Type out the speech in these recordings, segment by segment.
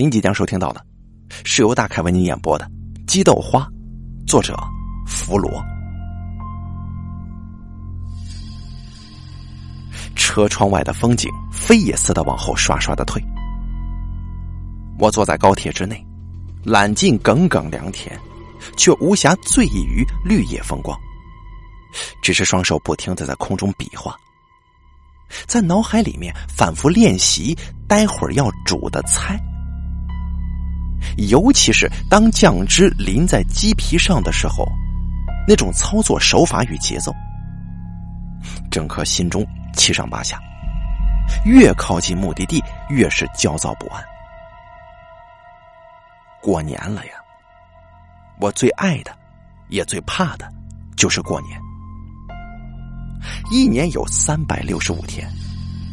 您即将收听到的，是由大凯为您演播的《鸡豆花》，作者弗罗。车窗外的风景飞也似的往后刷刷的退。我坐在高铁之内，揽尽耿耿良田，却无暇醉意于绿叶风光，只是双手不停的在空中比划。在脑海里面反复练习待会儿要煮的菜，尤其是当酱汁淋在鸡皮上的时候，那种操作手法与节奏，整颗心中七上八下，越靠近目的地越是焦躁不安。过年了呀，我最爱的，也最怕的，就是过年。一年有三百六十五天，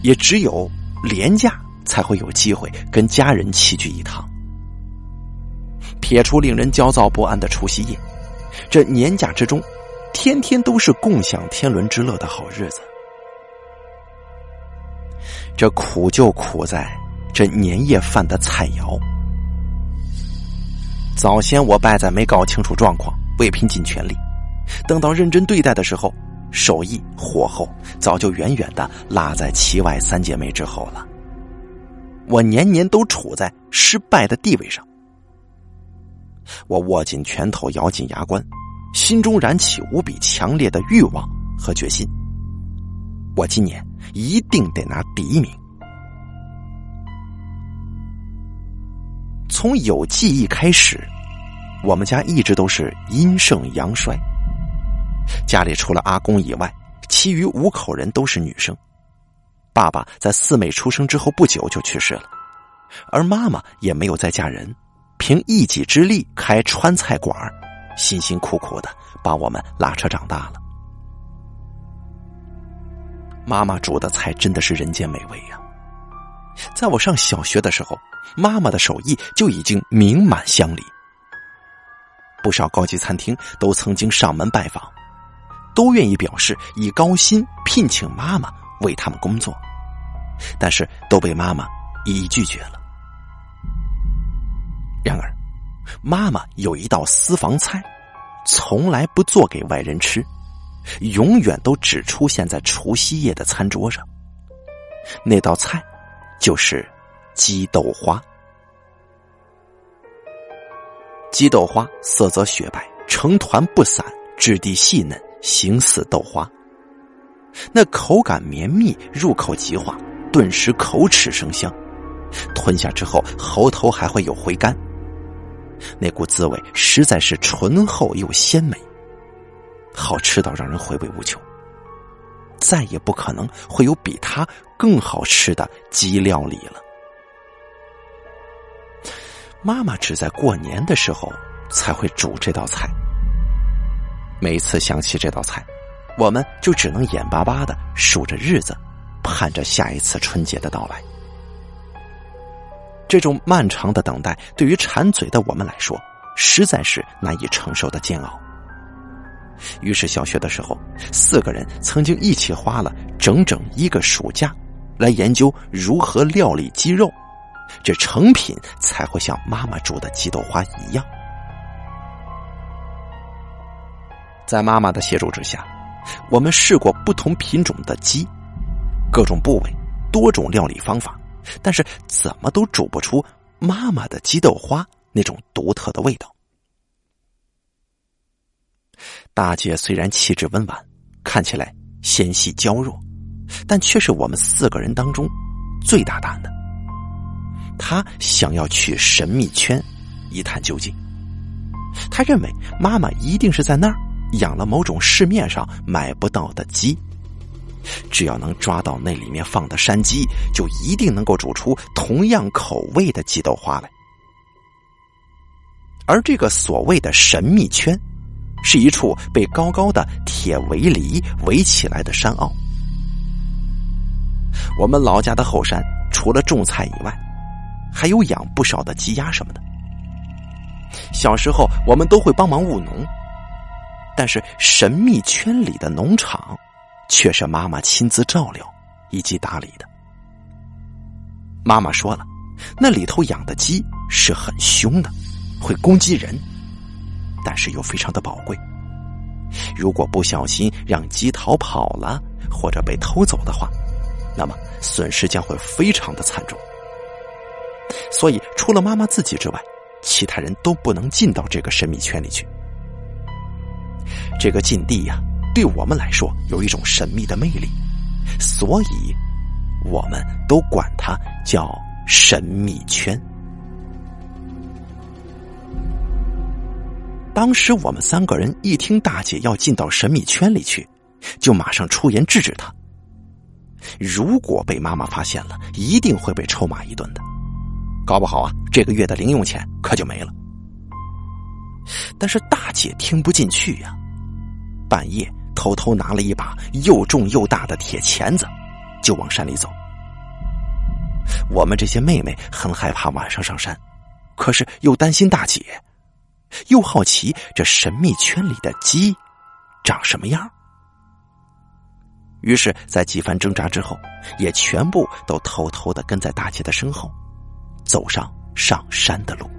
也只有廉假才会有机会跟家人齐聚一堂。撇除令人焦躁不安的除夕夜，这年假之中，天天都是共享天伦之乐的好日子。这苦就苦在这年夜饭的菜肴。早先我败在没搞清楚状况，未拼尽全力，等到认真对待的时候。手艺火候早就远远的落在齐外三姐妹之后了。我年年都处在失败的地位上。我握紧拳头，咬紧牙关，心中燃起无比强烈的欲望和决心。我今年一定得拿第一名。从有记忆开始，我们家一直都是阴盛阳衰。家里除了阿公以外，其余五口人都是女生。爸爸在四妹出生之后不久就去世了，而妈妈也没有再嫁人，凭一己之力开川菜馆，辛辛苦苦的把我们拉扯长大了。妈妈煮的菜真的是人间美味呀！在我上小学的时候，妈妈的手艺就已经名满乡里，不少高级餐厅都曾经上门拜访。都愿意表示以高薪聘请妈妈为他们工作，但是都被妈妈一一拒绝了。然而，妈妈有一道私房菜，从来不做给外人吃，永远都只出现在除夕夜的餐桌上。那道菜就是鸡豆花。鸡豆花色泽雪白，成团不散，质地细嫩。形似豆花，那口感绵密，入口即化，顿时口齿生香。吞下之后，喉头还会有回甘，那股滋味实在是醇厚又鲜美，好吃到让人回味无穷。再也不可能会有比它更好吃的鸡料理了。妈妈只在过年的时候才会煮这道菜。每次想起这道菜，我们就只能眼巴巴的数着日子，盼着下一次春节的到来。这种漫长的等待，对于馋嘴的我们来说，实在是难以承受的煎熬。于是，小学的时候，四个人曾经一起花了整整一个暑假，来研究如何料理鸡肉，这成品才会像妈妈煮的鸡豆花一样。在妈妈的协助之下，我们试过不同品种的鸡，各种部位，多种料理方法，但是怎么都煮不出妈妈的鸡豆花那种独特的味道。大姐虽然气质温婉，看起来纤细娇弱，但却是我们四个人当中最大胆的。她想要去神秘圈一探究竟，她认为妈妈一定是在那儿。养了某种市面上买不到的鸡，只要能抓到那里面放的山鸡，就一定能够煮出同样口味的鸡豆花来。而这个所谓的神秘圈，是一处被高高的铁围篱围起来的山坳。我们老家的后山，除了种菜以外，还有养不少的鸡鸭什么的。小时候，我们都会帮忙务农。但是神秘圈里的农场，却是妈妈亲自照料以及打理的。妈妈说了，那里头养的鸡是很凶的，会攻击人，但是又非常的宝贵。如果不小心让鸡逃跑了，或者被偷走的话，那么损失将会非常的惨重。所以，除了妈妈自己之外，其他人都不能进到这个神秘圈里去。这个禁地呀，对我们来说有一种神秘的魅力，所以我们都管它叫神秘圈。当时我们三个人一听大姐要进到神秘圈里去，就马上出言制止她。如果被妈妈发现了，一定会被臭骂一顿的，搞不好啊，这个月的零用钱可就没了。但是大姐听不进去呀，半夜偷偷拿了一把又重又大的铁钳子，就往山里走。我们这些妹妹很害怕晚上上山，可是又担心大姐。又好奇这神秘圈里的鸡长什么样，于是，在几番挣扎之后，也全部都偷偷的跟在大姐的身后，走上上山的路。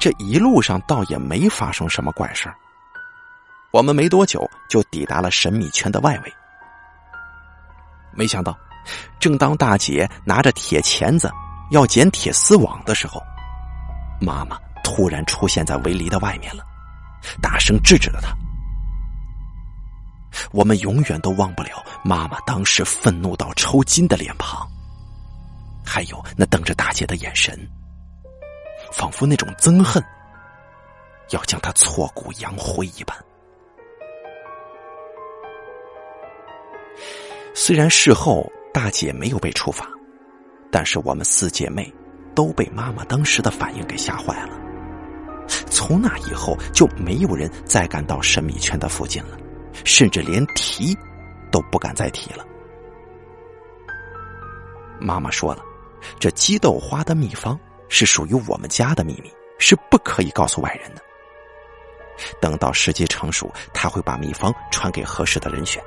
这一路上倒也没发生什么怪事我们没多久就抵达了神秘圈的外围。没想到，正当大姐拿着铁钳子要剪铁丝网的时候，妈妈突然出现在围篱的外面了，大声制止了她。我们永远都忘不了妈妈当时愤怒到抽筋的脸庞，还有那瞪着大姐的眼神，仿佛那种憎恨要将她挫骨扬灰一般。虽然事后大姐没有被处罚，但是我们四姐妹。都被妈妈当时的反应给吓坏了。从那以后，就没有人再敢到神秘圈的附近了，甚至连提都不敢再提了。妈妈说了，这鸡豆花的秘方是属于我们家的秘密，是不可以告诉外人的。等到时机成熟，他会把秘方传给合适的人选。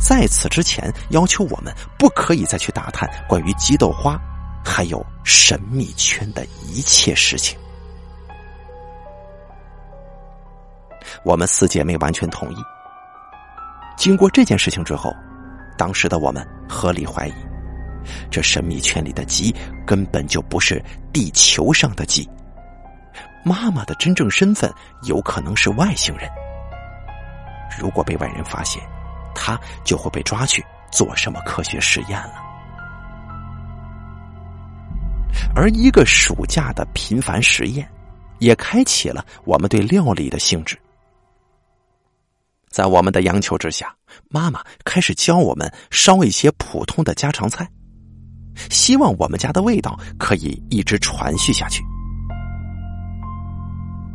在此之前，要求我们不可以再去打探关于鸡豆花。还有神秘圈的一切事情，我们四姐妹完全同意。经过这件事情之后，当时的我们合理怀疑，这神秘圈里的鸡根本就不是地球上的鸡，妈妈的真正身份有可能是外星人。如果被外人发现，他就会被抓去做什么科学实验了。而一个暑假的频繁实验，也开启了我们对料理的兴致。在我们的央求之下，妈妈开始教我们烧一些普通的家常菜，希望我们家的味道可以一直传续下去。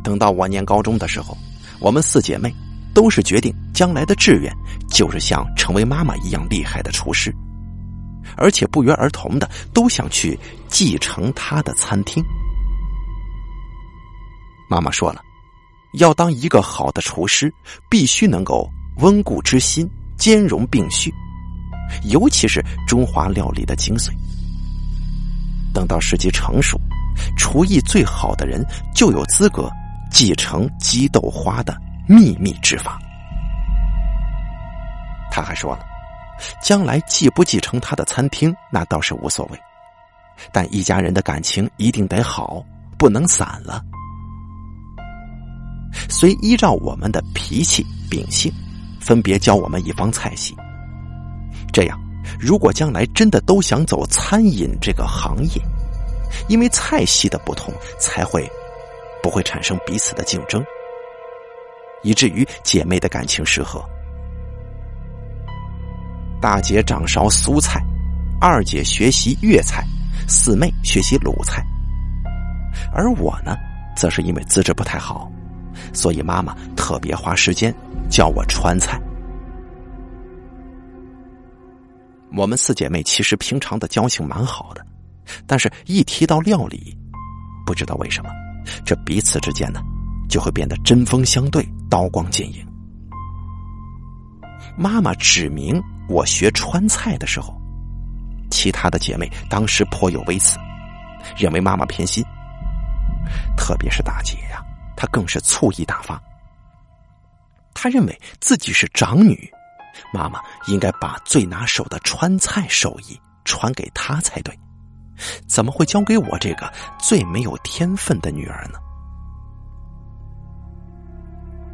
等到我念高中的时候，我们四姐妹都是决定将来的志愿就是像成为妈妈一样厉害的厨师。而且不约而同的都想去继承他的餐厅。妈妈说了，要当一个好的厨师，必须能够温故知新、兼容并蓄，尤其是中华料理的精髓。等到时机成熟，厨艺最好的人就有资格继承鸡豆花的秘密之法。他还说了。将来继不继承他的餐厅，那倒是无所谓，但一家人的感情一定得好，不能散了。虽依照我们的脾气秉性，分别教我们一方菜系。这样，如果将来真的都想走餐饮这个行业，因为菜系的不同，才会不会产生彼此的竞争，以至于姐妹的感情失和。大姐掌勺苏菜，二姐学习粤菜，四妹学习鲁菜，而我呢，则是因为资质不太好，所以妈妈特别花时间教我川菜。我们四姐妹其实平常的交情蛮好的，但是一提到料理，不知道为什么，这彼此之间呢，就会变得针锋相对，刀光剑影。妈妈指明。我学川菜的时候，其他的姐妹当时颇有微词，认为妈妈偏心。特别是大姐呀，她更是醋意大发。她认为自己是长女，妈妈应该把最拿手的川菜手艺传给她才对，怎么会交给我这个最没有天分的女儿呢？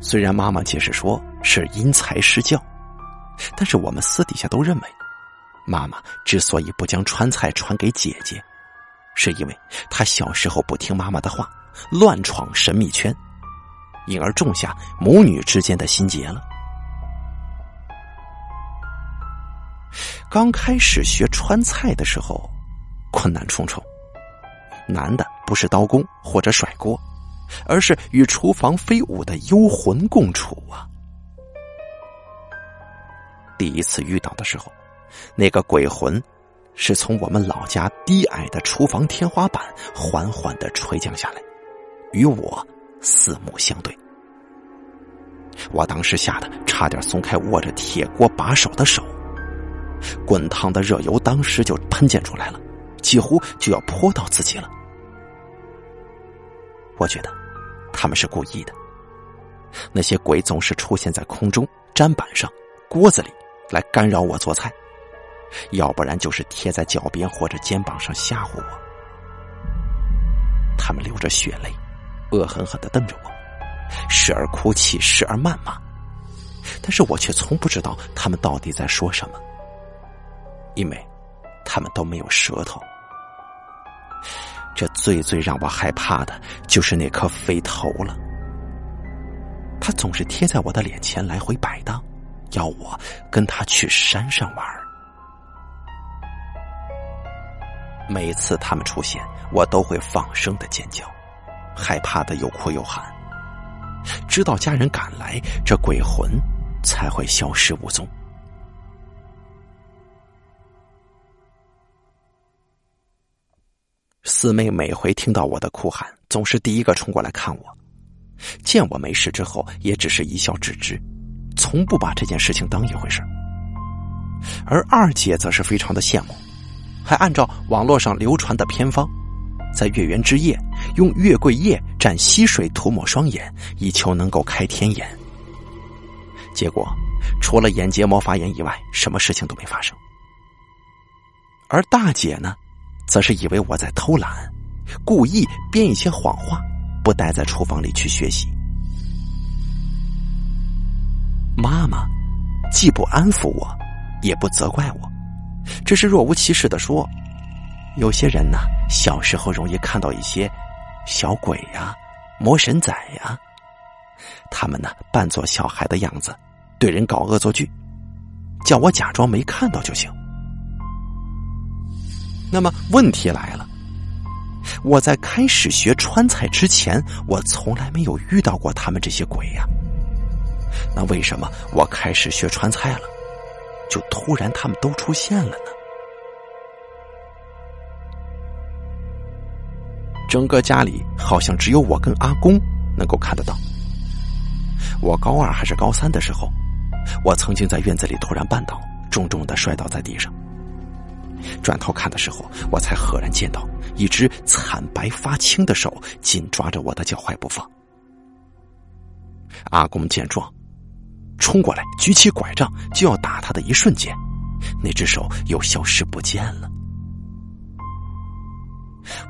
虽然妈妈解释说是因材施教，但是我们私底下都认为，妈妈之所以不将川菜传给姐姐，是因为她小时候不听妈妈的话，乱闯神秘圈，因而种下母女之间的心结了。刚开始学川菜的时候，困难重重，难的不是刀工或者甩锅。而是与厨房飞舞的幽魂共处啊！第一次遇到的时候，那个鬼魂是从我们老家低矮的厨房天花板缓缓的垂降下来，与我四目相对。我当时吓得差点松开握着铁锅把手的手，滚烫的热油当时就喷溅出来了，几乎就要泼到自己了。我觉得。他们是故意的。那些鬼总是出现在空中、砧板上、锅子里，来干扰我做菜；要不然就是贴在脚边或者肩膀上吓唬我。他们流着血泪，恶狠狠的瞪着我，时而哭泣，时而谩骂。但是我却从不知道他们到底在说什么，因为他们都没有舌头。这最最让我害怕的就是那颗飞头了，他总是贴在我的脸前来回摆荡，要我跟他去山上玩。每次他们出现，我都会放声的尖叫，害怕的又哭又喊，直到家人赶来，这鬼魂才会消失无踪。四妹每回听到我的哭喊，总是第一个冲过来看我。见我没事之后，也只是一笑置之，从不把这件事情当一回事。而二姐则是非常的羡慕，还按照网络上流传的偏方，在月圆之夜用月桂叶蘸溪水涂抹双眼，以求能够开天眼。结果，除了眼结膜发炎以外，什么事情都没发生。而大姐呢？则是以为我在偷懒，故意编一些谎话，不待在厨房里去学习。妈妈既不安抚我，也不责怪我，只是若无其事的说：“有些人呢，小时候容易看到一些小鬼呀、魔神仔呀，他们呢扮作小孩的样子，对人搞恶作剧，叫我假装没看到就行。”那么问题来了，我在开始学川菜之前，我从来没有遇到过他们这些鬼呀。那为什么我开始学川菜了，就突然他们都出现了呢？整个家里好像只有我跟阿公能够看得到。我高二还是高三的时候，我曾经在院子里突然绊倒，重重的摔倒在地上。转头看的时候，我才赫然见到一只惨白发青的手紧抓着我的脚踝不放。阿公见状，冲过来举起拐杖就要打他的一瞬间，那只手又消失不见了。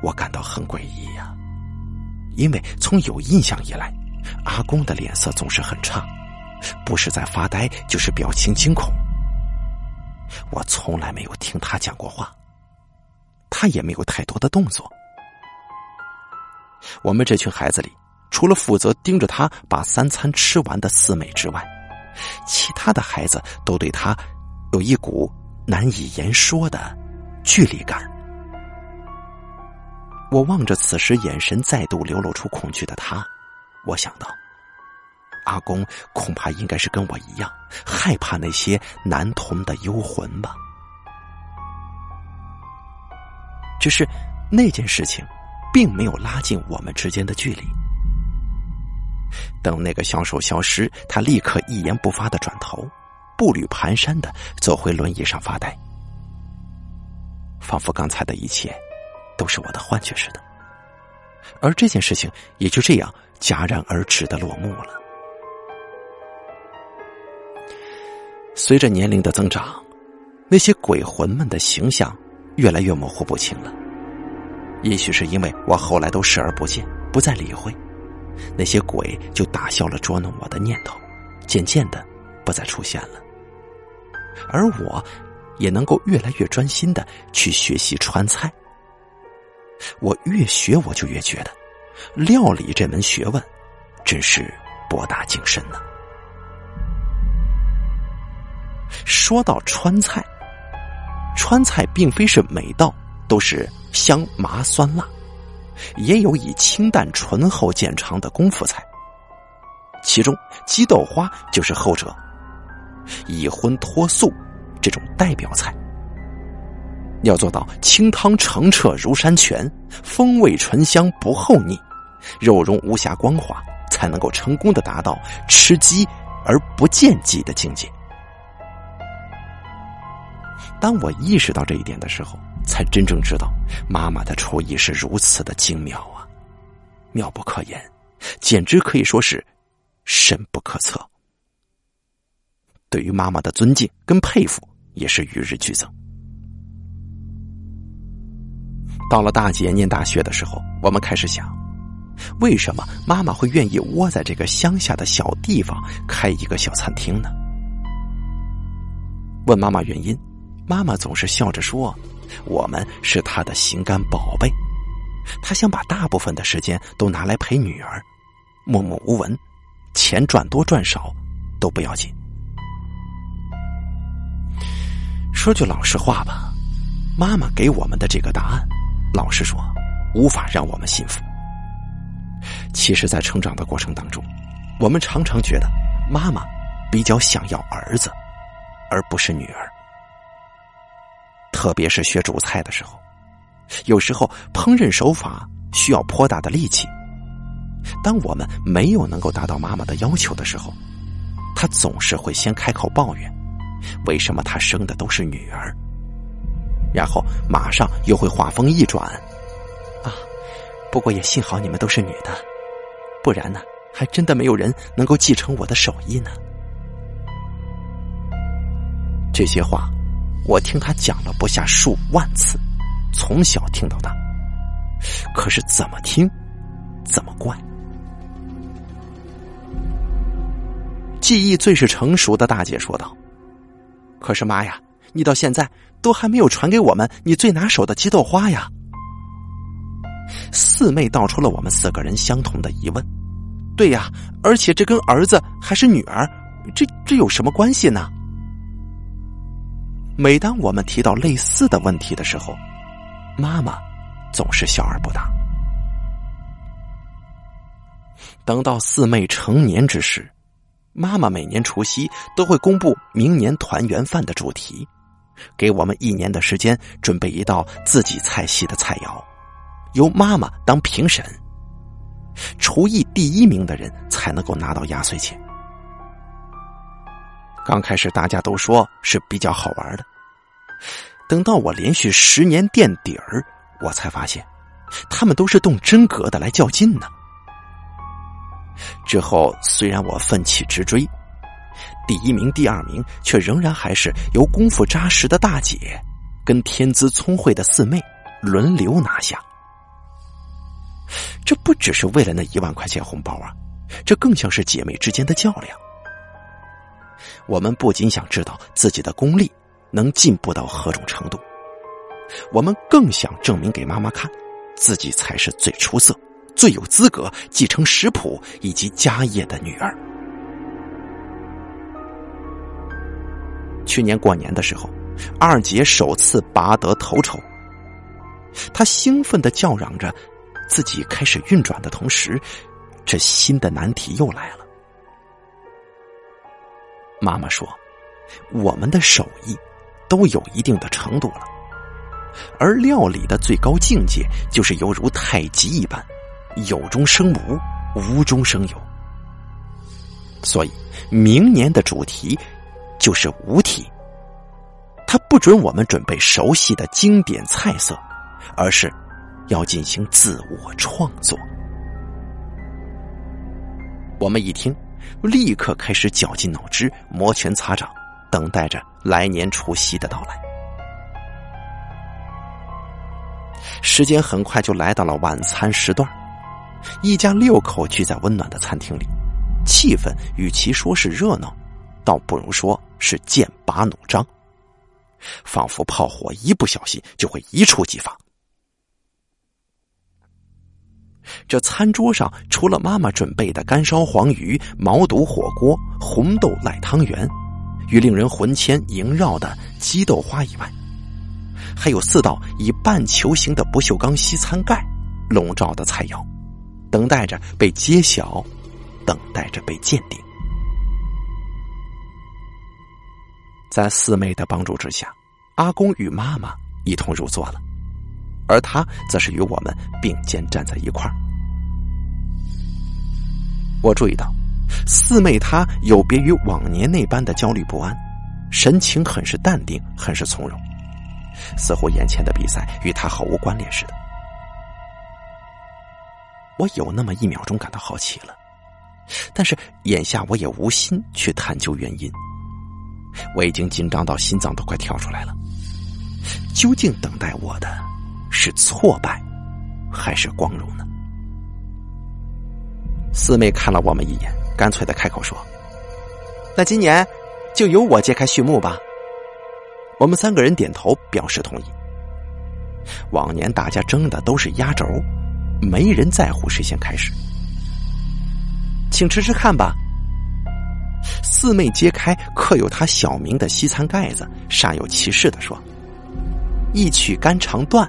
我感到很诡异呀，因为从有印象以来，阿公的脸色总是很差，不是在发呆，就是表情惊恐。我从来没有听他讲过话，他也没有太多的动作。我们这群孩子里，除了负责盯着他把三餐吃完的四美之外，其他的孩子都对他有一股难以言说的距离感。我望着此时眼神再度流露出恐惧的他，我想到。阿公恐怕应该是跟我一样害怕那些男童的幽魂吧。只是那件事情，并没有拉近我们之间的距离。等那个小手消失，他立刻一言不发的转头，步履蹒跚的走回轮椅上发呆。仿佛刚才的一切都是我的幻觉似的。而这件事情也就这样戛然而止的落幕了。随着年龄的增长，那些鬼魂们的形象越来越模糊不清了。也许是因为我后来都视而不见，不再理会，那些鬼就打消了捉弄我的念头，渐渐的不再出现了。而我，也能够越来越专心的去学习川菜。我越学，我就越觉得，料理这门学问，真是博大精深呢。说到川菜，川菜并非是每道都是香麻酸辣，也有以清淡醇厚见长的功夫菜。其中鸡豆花就是后者，以荤脱素这种代表菜。要做到清汤澄澈如山泉，风味醇香不厚腻，肉蓉无瑕光滑，才能够成功的达到吃鸡而不见鸡的境界。当我意识到这一点的时候，才真正知道妈妈的厨艺是如此的精妙啊，妙不可言，简直可以说是深不可测。对于妈妈的尊敬跟佩服也是与日俱增。到了大姐念大学的时候，我们开始想，为什么妈妈会愿意窝在这个乡下的小地方开一个小餐厅呢？问妈妈原因，妈妈总是笑着说：“我们是她的心肝宝贝，她想把大部分的时间都拿来陪女儿，默默无闻，钱赚多赚少都不要紧。”说句老实话吧，妈妈给我们的这个答案。老实说，无法让我们信服。其实，在成长的过程当中，我们常常觉得妈妈比较想要儿子，而不是女儿。特别是学煮菜的时候，有时候烹饪手法需要颇大的力气。当我们没有能够达到妈妈的要求的时候，她总是会先开口抱怨：为什么她生的都是女儿？然后马上又会话锋一转，啊，不过也幸好你们都是女的，不然呢，还真的没有人能够继承我的手艺呢。这些话，我听他讲了不下数万次，从小听到大，可是怎么听，怎么怪。记忆最是成熟的大姐说道：“可是妈呀。”你到现在都还没有传给我们你最拿手的鸡豆花呀！四妹道出了我们四个人相同的疑问。对呀，而且这跟儿子还是女儿，这这有什么关系呢？每当我们提到类似的问题的时候，妈妈总是笑而不答。等到四妹成年之时，妈妈每年除夕都会公布明年团圆饭的主题。给我们一年的时间准备一道自己菜系的菜肴，由妈妈当评审，厨艺第一名的人才能够拿到压岁钱。刚开始大家都说是比较好玩的，等到我连续十年垫底儿，我才发现，他们都是动真格的来较劲呢。之后虽然我奋起直追。第一名、第二名却仍然还是由功夫扎实的大姐跟天资聪慧的四妹轮流拿下。这不只是为了那一万块钱红包啊，这更像是姐妹之间的较量。我们不仅想知道自己的功力能进步到何种程度，我们更想证明给妈妈看，自己才是最出色、最有资格继承食谱以及家业的女儿。去年过年的时候，二姐首次拔得头筹。她兴奋的叫嚷着，自己开始运转的同时，这新的难题又来了。妈妈说：“我们的手艺都有一定的程度了，而料理的最高境界就是犹如太极一般，有中生无，无中生有。所以，明年的主题。”就是无题，它不准我们准备熟悉的经典菜色，而是要进行自我创作。我们一听，立刻开始绞尽脑汁、摩拳擦掌，等待着来年除夕的到来。时间很快就来到了晚餐时段，一家六口聚在温暖的餐厅里，气氛与其说是热闹，倒不如说是剑拔弩张，仿佛炮火一不小心就会一触即发。这餐桌上除了妈妈准备的干烧黄鱼、毛肚火锅、红豆赖汤圆，与令人魂牵萦绕的鸡豆花以外，还有四道以半球形的不锈钢西餐盖笼罩的菜肴，等待着被揭晓，等待着被鉴定。在四妹的帮助之下，阿公与妈妈一同入座了。而他则是与我们并肩站在一块儿。我注意到，四妹她有别于往年那般的焦虑不安，神情很是淡定，很是从容，似乎眼前的比赛与她毫无关联似的。我有那么一秒钟感到好奇了，但是眼下我也无心去探究原因。我已经紧张到心脏都快跳出来了。究竟等待我的？是挫败，还是光荣呢？四妹看了我们一眼，干脆的开口说：“那今年就由我揭开序幕吧。”我们三个人点头表示同意。往年大家争的都是压轴，没人在乎谁先开始。请吃吃看吧。四妹揭开刻有她小名的西餐盖子，煞有其事的说：“一曲肝肠断。”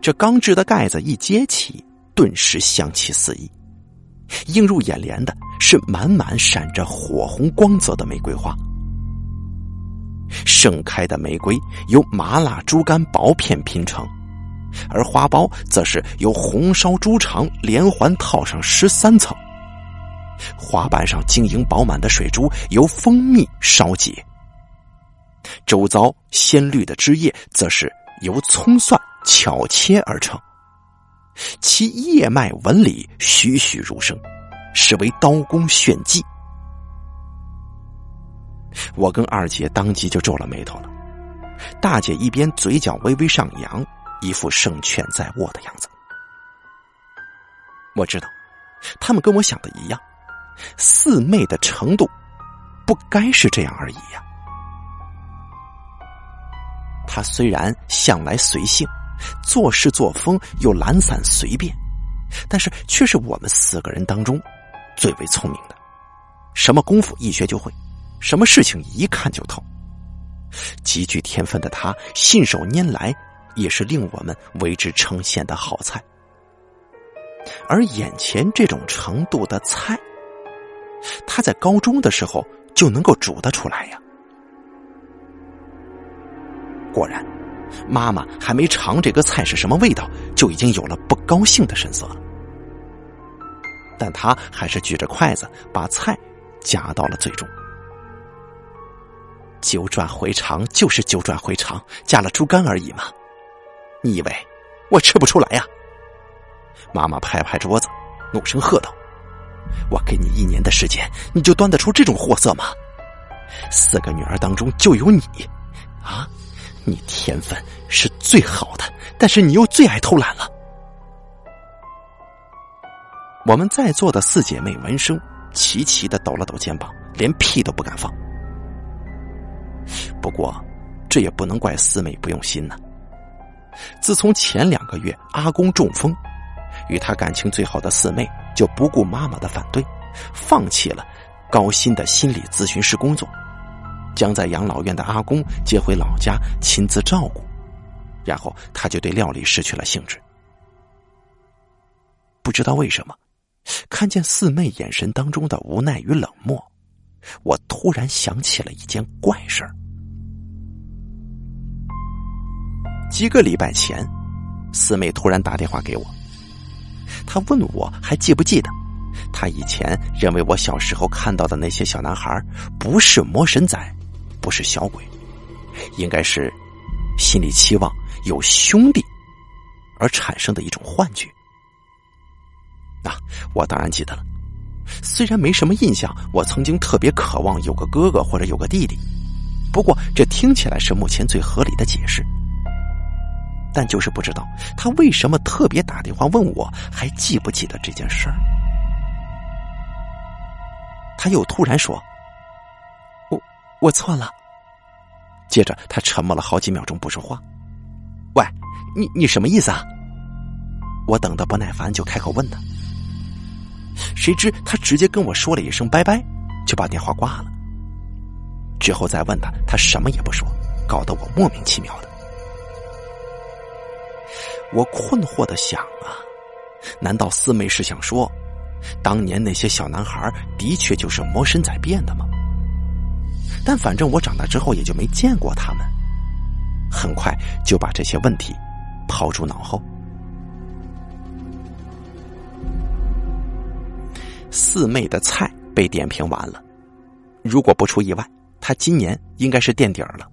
这钢制的盖子一揭起，顿时香气四溢。映入眼帘的是满满闪着火红光泽的玫瑰花。盛开的玫瑰由麻辣猪肝薄片拼成，而花苞则是由红烧猪肠连环套上十三层。花瓣上晶莹饱满的水珠由蜂蜜烧结，周遭鲜绿的枝叶则是由葱蒜。巧切而成，其叶脉纹理栩栩如生，实为刀工炫技。我跟二姐当即就皱了眉头了，大姐一边嘴角微微上扬，一副胜券在握的样子。我知道，他们跟我想的一样，四妹的程度不该是这样而已呀。她虽然向来随性。做事作风又懒散随便，但是却是我们四个人当中最为聪明的。什么功夫一学就会，什么事情一看就透。极具天分的他，信手拈来也是令我们为之称羡的好菜。而眼前这种程度的菜，他在高中的时候就能够煮得出来呀。果然。妈妈还没尝这个菜是什么味道，就已经有了不高兴的神色了。但他还是举着筷子把菜夹到了嘴中。九转回肠就是九转回肠，加了猪肝而已嘛。你以为我吃不出来呀？妈妈拍拍桌子，怒声喝道：“我给你一年的时间，你就端得出这种货色吗？四个女儿当中就有你，啊？”你天分是最好的，但是你又最爱偷懒了。我们在座的四姐妹闻声齐齐的抖了抖肩膀，连屁都不敢放。不过，这也不能怪四妹不用心呢。自从前两个月阿公中风，与他感情最好的四妹就不顾妈妈的反对，放弃了高薪的心理咨询师工作。将在养老院的阿公接回老家亲自照顾，然后他就对料理失去了兴致。不知道为什么，看见四妹眼神当中的无奈与冷漠，我突然想起了一件怪事儿。几个礼拜前，四妹突然打电话给我，她问我还记不记得，她以前认为我小时候看到的那些小男孩不是魔神仔。不是小鬼，应该是心里期望有兄弟而产生的一种幻觉。啊，我当然记得了。虽然没什么印象，我曾经特别渴望有个哥哥或者有个弟弟。不过这听起来是目前最合理的解释。但就是不知道他为什么特别打电话问我，还记不记得这件事儿？他又突然说：“我我错了。”接着他沉默了好几秒钟不说话。喂，你你什么意思啊？我等的不耐烦，就开口问他。谁知他直接跟我说了一声“拜拜”，就把电话挂了。之后再问他，他什么也不说，搞得我莫名其妙的。我困惑的想啊，难道四妹是想说，当年那些小男孩的确就是魔神仔变的吗？但反正我长大之后也就没见过他们，很快就把这些问题抛诸脑后。四妹的菜被点评完了，如果不出意外，她今年应该是垫底儿了。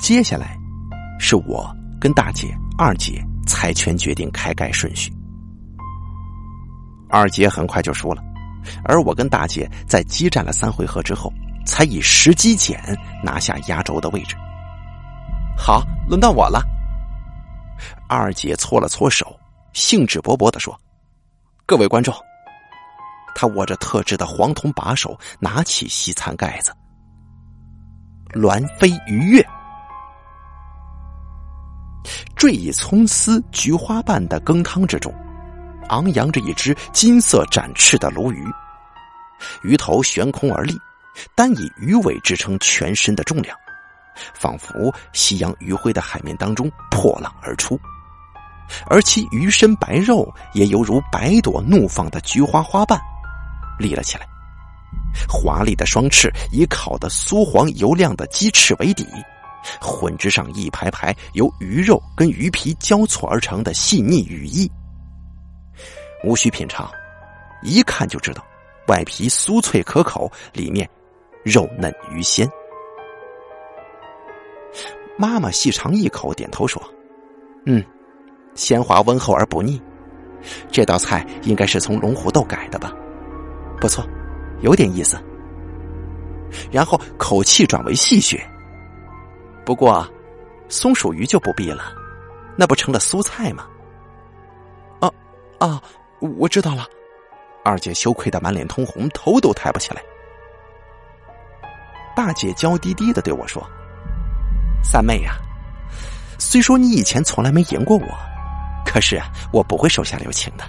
接下来是我跟大姐、二姐猜拳决定开盖顺序。二姐很快就输了，而我跟大姐在激战了三回合之后，才以十击减拿下压轴的位置。好，轮到我了。二姐搓了搓手，兴致勃勃的说：“各位观众。”他握着特制的黄铜把手，拿起西餐盖子，鸾飞鱼跃，坠以葱丝菊花瓣的羹汤之中，昂扬着一只金色展翅的鲈鱼，鱼头悬空而立，单以鱼尾支撑全身的重量，仿佛夕阳余晖的海面当中破浪而出，而其鱼身白肉也犹如百朵怒放的菊花花瓣。立了起来，华丽的双翅以烤的酥黄油亮的鸡翅为底，混织上一排排由鱼肉跟鱼皮交错而成的细腻羽翼。无需品尝，一看就知道，外皮酥脆可口，里面肉嫩鱼鲜。妈妈细尝一口，点头说：“嗯，鲜滑温厚而不腻。这道菜应该是从龙虎斗改的吧。”不错，有点意思。然后口气转为戏谑。不过，松鼠鱼就不必了，那不成了蔬菜吗？啊啊！我知道了。二姐羞愧的满脸通红，头都抬不起来。大姐娇滴滴的对我说：“三妹呀，虽说你以前从来没赢过我，可是我不会手下留情的。”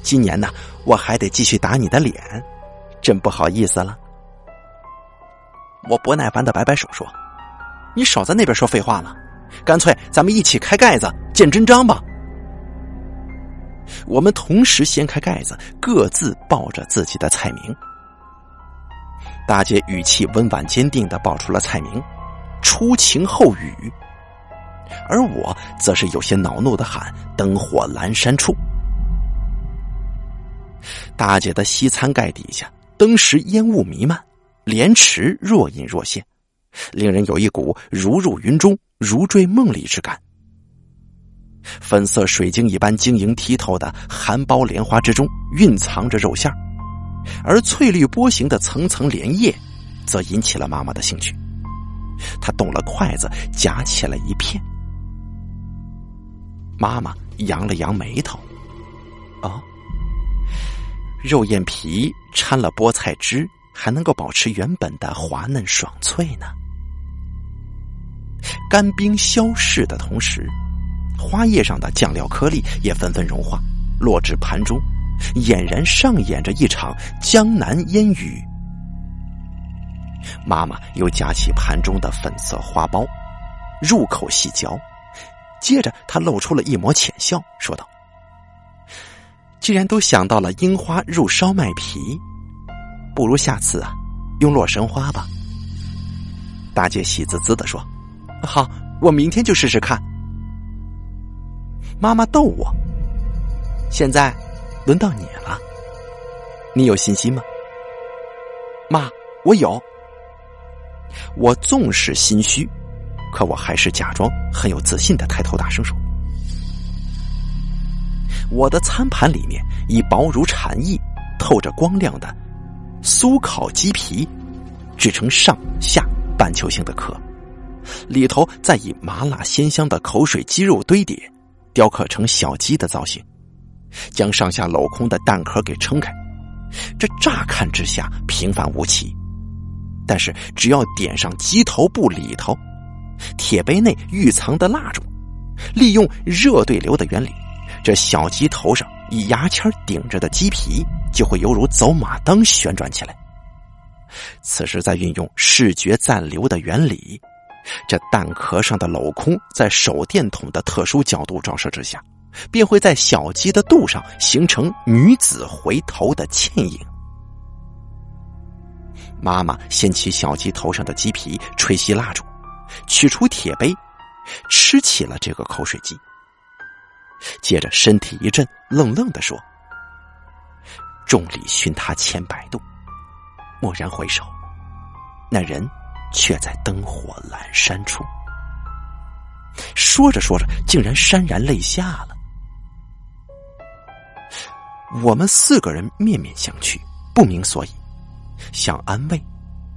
今年呢，我还得继续打你的脸，真不好意思了。我不耐烦的摆摆手说：“你少在那边说废话了，干脆咱们一起开盖子见真章吧。”我们同时掀开盖子，各自报着自己的菜名。大姐语气温婉坚定的报出了菜名：“初晴后雨。”而我则是有些恼怒的喊：“灯火阑珊处。”大姐的西餐盖底下，登时烟雾弥漫，莲池若隐若现，令人有一股如入云中、如坠梦里之感。粉色水晶一般晶莹剔透的含苞莲花之中，蕴藏着肉馅而翠绿波形的层层莲叶，则引起了妈妈的兴趣。她动了筷子，夹起了一片。妈妈扬了扬眉头，啊。肉燕皮掺了菠菜汁，还能够保持原本的滑嫩爽脆呢。干冰消逝的同时，花叶上的酱料颗粒也纷纷融化，落至盘中，俨然上演着一场江南烟雨。妈妈又夹起盘中的粉色花苞，入口细嚼，接着她露出了一抹浅笑，说道。既然都想到了樱花入烧麦皮，不如下次啊，用洛神花吧。大姐喜滋滋的说：“好，我明天就试试看。”妈妈逗我：“现在轮到你了，你有信心吗？”妈，我有。我纵使心虚，可我还是假装很有自信的抬头大声说：“我的餐盘里面以薄如蝉翼、透着光亮的酥烤鸡皮制成上下半球形的壳，里头再以麻辣鲜香的口水鸡肉堆叠，雕刻成小鸡的造型，将上下镂空的蛋壳给撑开。这乍看之下平凡无奇。”但是，只要点上鸡头部里头铁杯内预藏的蜡烛，利用热对流的原理，这小鸡头上以牙签顶着的鸡皮就会犹如走马灯旋转起来。此时再运用视觉暂留的原理，这蛋壳上的镂空在手电筒的特殊角度照射之下，便会在小鸡的肚上形成女子回头的倩影。妈妈掀起小鸡头上的鸡皮，吹熄蜡烛，取出铁杯，吃起了这个口水鸡。接着身体一震，愣愣的说：“众里寻他千百度，蓦然回首，那人却在灯火阑珊处。”说着说着，竟然潸然泪下了。我们四个人面面相觑，不明所以。想安慰，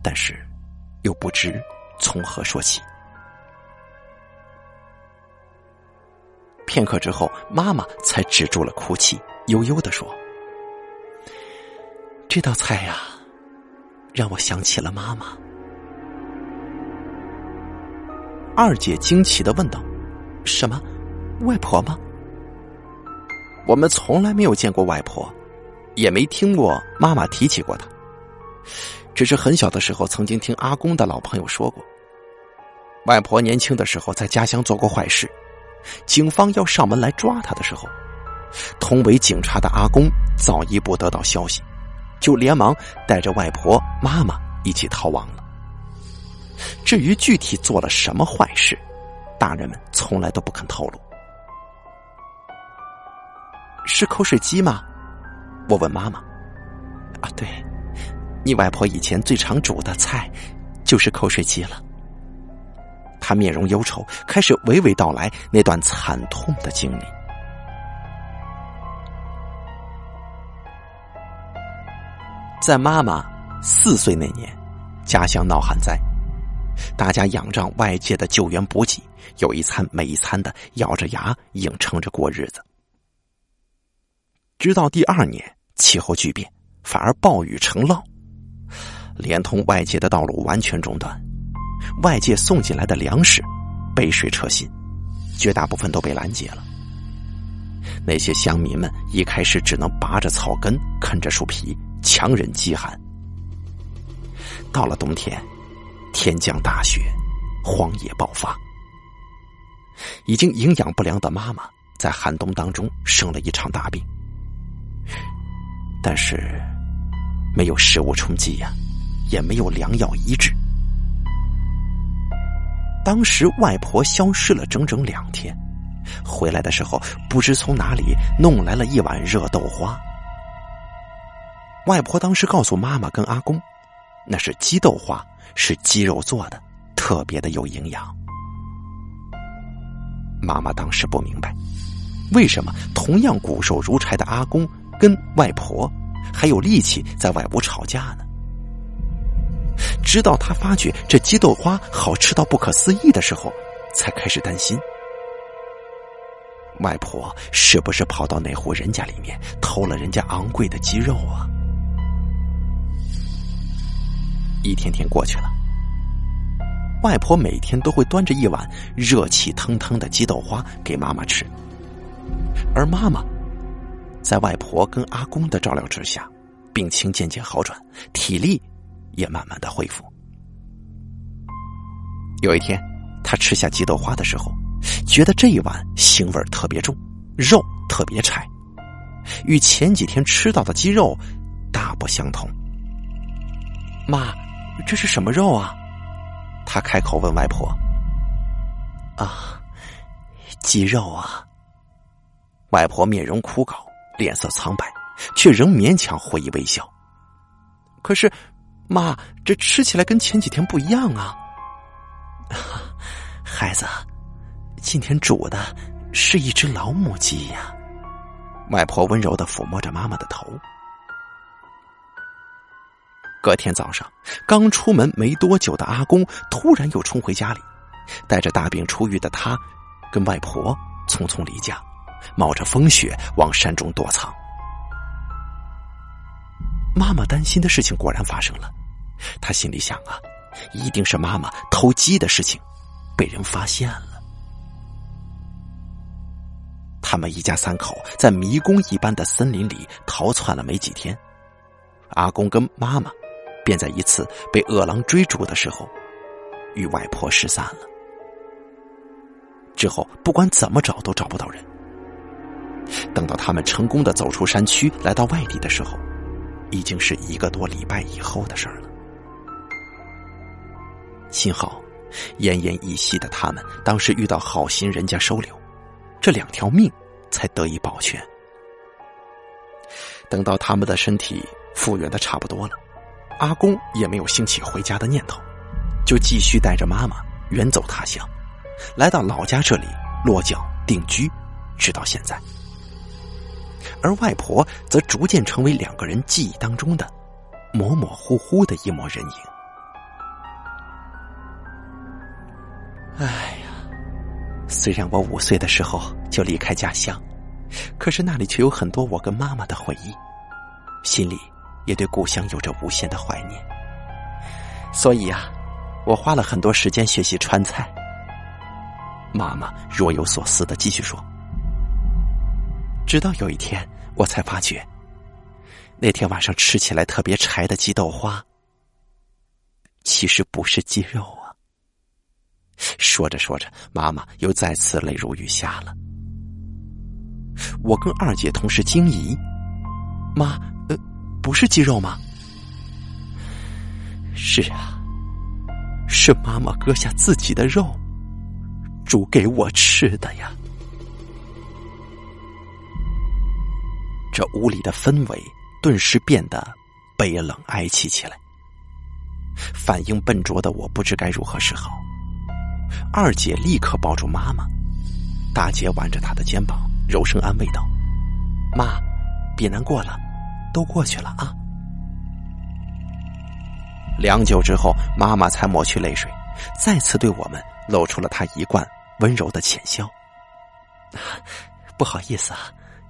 但是又不知从何说起。片刻之后，妈妈才止住了哭泣，悠悠的说：“这道菜呀，让我想起了妈妈。”二姐惊奇的问道：“什么？外婆吗？”我们从来没有见过外婆，也没听过妈妈提起过她。只是很小的时候，曾经听阿公的老朋友说过，外婆年轻的时候在家乡做过坏事，警方要上门来抓他的时候，同为警察的阿公早一步得到消息，就连忙带着外婆、妈妈一起逃亡了。至于具体做了什么坏事，大人们从来都不肯透露。是口水鸡吗？我问妈妈。啊，对。你外婆以前最常煮的菜，就是口水鸡了。他面容忧愁，开始娓娓道来那段惨痛的经历。在妈妈四岁那年，家乡闹旱灾，大家仰仗外界的救援补给，有一餐没一餐的咬着牙硬撑着过日子。直到第二年，气候巨变，反而暴雨成涝。连通外界的道路完全中断，外界送进来的粮食杯水车薪，绝大部分都被拦截了。那些乡民们一开始只能拔着草根，啃着树皮，强忍饥寒。到了冬天，天降大雪，荒野爆发，已经营养不良的妈妈在寒冬当中生了一场大病，但是没有食物充饥呀。也没有良药医治。当时外婆消失了整整两天，回来的时候不知从哪里弄来了一碗热豆花。外婆当时告诉妈妈跟阿公，那是鸡豆花，是鸡肉做的，特别的有营养。妈妈当时不明白，为什么同样骨瘦如柴的阿公跟外婆还有力气在外屋吵架呢？直到他发觉这鸡豆花好吃到不可思议的时候，才开始担心：外婆是不是跑到哪户人家里面偷了人家昂贵的鸡肉啊？一天天过去了，外婆每天都会端着一碗热气腾腾的鸡豆花给妈妈吃，而妈妈在外婆跟阿公的照料之下，病情渐渐好转，体力。也慢慢的恢复。有一天，他吃下鸡豆花的时候，觉得这一碗腥味特别重，肉特别柴，与前几天吃到的鸡肉大不相同。妈，这是什么肉啊？他开口问外婆。啊，鸡肉啊！外婆面容枯槁，脸色苍白，却仍勉强回以微笑。可是。妈，这吃起来跟前几天不一样啊！孩子，今天煮的是一只老母鸡呀。外婆温柔的抚摸着妈妈的头。隔天早上，刚出门没多久的阿公突然又冲回家里，带着大病初愈的他，跟外婆匆匆离家，冒着风雪往山中躲藏。妈妈担心的事情果然发生了，她心里想啊，一定是妈妈偷鸡的事情被人发现了。他们一家三口在迷宫一般的森林里逃窜了没几天，阿公跟妈妈便在一次被饿狼追逐的时候与外婆失散了。之后不管怎么找都找不到人。等到他们成功的走出山区，来到外地的时候。已经是一个多礼拜以后的事儿了。幸好，奄奄一息的他们当时遇到好心人家收留，这两条命才得以保全。等到他们的身体复原的差不多了，阿公也没有兴起回家的念头，就继续带着妈妈远走他乡，来到老家这里落脚定居，直到现在。而外婆则逐渐成为两个人记忆当中的模模糊糊的一抹人影。哎呀，虽然我五岁的时候就离开家乡，可是那里却有很多我跟妈妈的回忆，心里也对故乡有着无限的怀念。所以啊，我花了很多时间学习川菜。妈妈若有所思的继续说。直到有一天，我才发觉，那天晚上吃起来特别柴的鸡豆花，其实不是鸡肉啊。说着说着，妈妈又再次泪如雨下了。我跟二姐同时惊疑：“妈，呃，不是鸡肉吗？”“是啊，是妈妈割下自己的肉，煮给我吃的呀。”这屋里的氛围顿时变得悲冷哀戚起来。反应笨拙的我不知该如何是好。二姐立刻抱住妈妈，大姐挽着她的肩膀，柔声安慰道：“妈，别难过了，都过去了啊。”良久之后，妈妈才抹去泪水，再次对我们露出了她一贯温柔的浅笑。不好意思啊。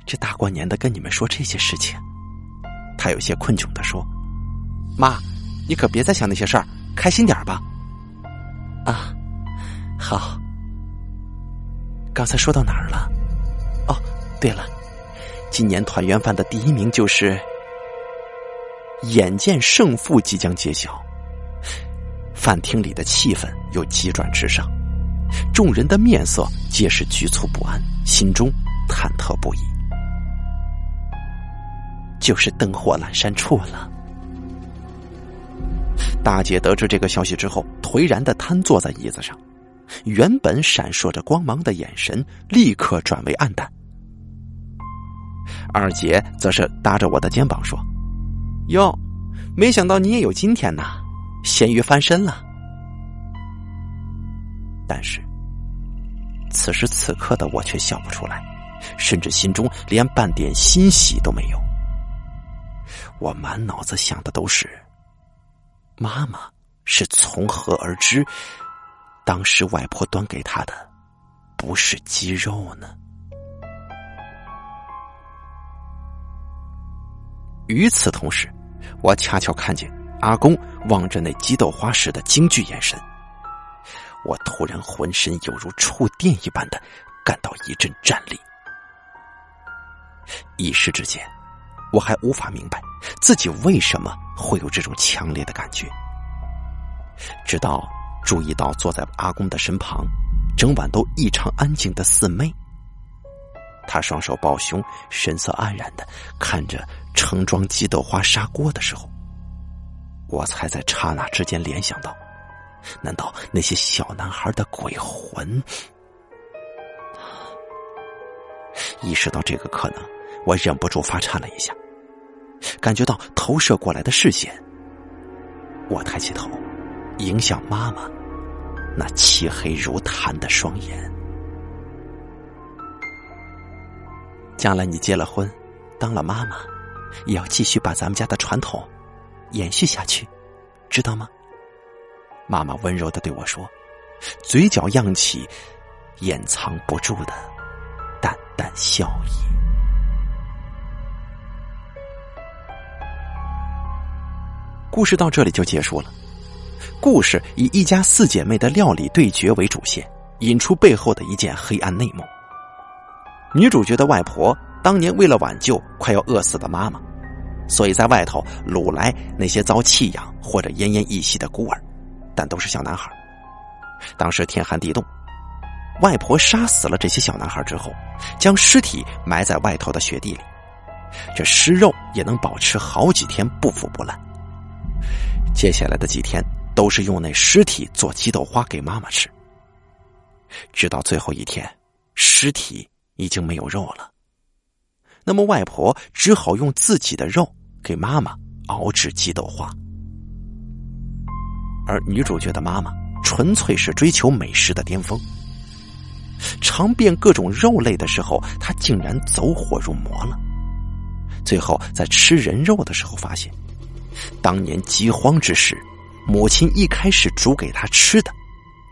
这大过年的跟你们说这些事情，他有些困窘的说：“妈，你可别再想那些事儿，开心点吧。”啊，好。刚才说到哪儿了？哦，对了，今年团圆饭的第一名就是。眼见胜负即将揭晓，饭厅里的气氛又急转直上，众人的面色皆是局促不安，心中忐忑不已。就是灯火阑珊处了。大姐得知这个消息之后，颓然的瘫坐在椅子上，原本闪烁着光芒的眼神立刻转为暗淡。二姐则是搭着我的肩膀说：“哟，没想到你也有今天呐，咸鱼翻身了。”但是此时此刻的我却笑不出来，甚至心中连半点欣喜都没有。我满脑子想的都是，妈妈是从何而知，当时外婆端给她的不是鸡肉呢？与此同时，我恰巧看见阿公望着那鸡豆花时的惊惧眼神，我突然浑身犹如触电一般的感到一阵战栗，一时之间。我还无法明白自己为什么会有这种强烈的感觉，直到注意到坐在阿公的身旁，整晚都异常安静的四妹。他双手抱胸，神色黯然的看着盛装鸡豆花砂锅的时候，我才在刹那之间联想到：难道那些小男孩的鬼魂？意识到这个可能，我忍不住发颤了一下。感觉到投射过来的视线，我抬起头，迎向妈妈那漆黑如炭的双眼。将来你结了婚，当了妈妈，也要继续把咱们家的传统延续下去，知道吗？妈妈温柔的对我说，嘴角漾起掩藏不住的淡淡笑意。故事到这里就结束了。故事以一家四姐妹的料理对决为主线，引出背后的一件黑暗内幕。女主角的外婆当年为了挽救快要饿死的妈妈，所以在外头掳来那些遭弃养或者奄奄一息的孤儿，但都是小男孩。当时天寒地冻，外婆杀死了这些小男孩之后，将尸体埋在外头的雪地里，这尸肉也能保持好几天不腐不烂。接下来的几天都是用那尸体做鸡豆花给妈妈吃，直到最后一天，尸体。已经没有肉了，那么外婆只好用自己的肉给妈妈熬制鸡豆花，而女主角的妈妈纯粹是追求美食的巅峰，尝遍各种肉类的时候，她竟然走火入魔了。最后在吃人肉的时候，发现当年饥荒之时，母亲一开始煮给他吃的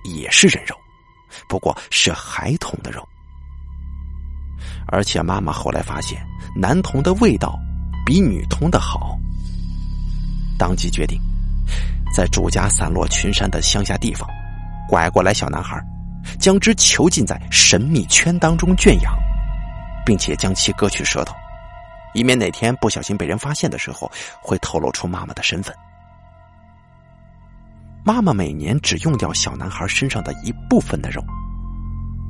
也是人肉，不过是孩童的肉。而且妈妈后来发现，男童的味道比女童的好，当即决定，在主家散落群山的乡下地方，拐过来小男孩，将之囚禁在神秘圈当中圈养，并且将其割去舌头，以免哪天不小心被人发现的时候，会透露出妈妈的身份。妈妈每年只用掉小男孩身上的一部分的肉。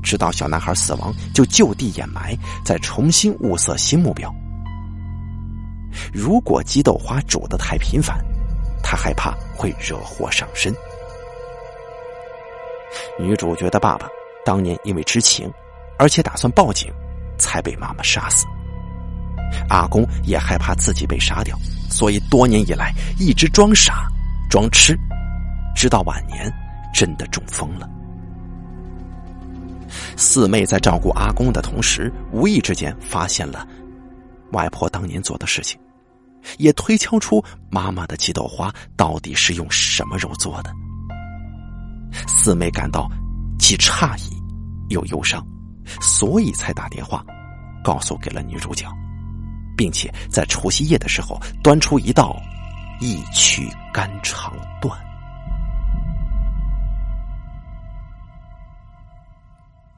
直到小男孩死亡，就就地掩埋，再重新物色新目标。如果鸡豆花煮的太频繁，他害怕会惹祸上身。女主角的爸爸当年因为知情，而且打算报警，才被妈妈杀死。阿公也害怕自己被杀掉，所以多年以来一直装傻、装痴，直到晚年真的中风了。四妹在照顾阿公的同时，无意之间发现了外婆当年做的事情，也推敲出妈妈的鸡豆花到底是用什么肉做的。四妹感到既诧异又忧伤，所以才打电话告诉给了女主角，并且在除夕夜的时候端出一道一曲肝肠断。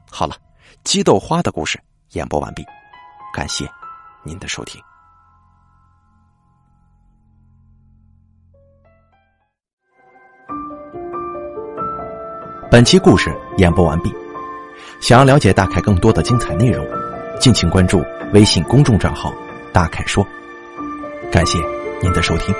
好了，鸡豆花的故事演播完毕，感谢您的收听。本期故事演播完毕，想要了解大凯更多的精彩内容，敬请关注微信公众账号“大凯说”。感谢您的收听。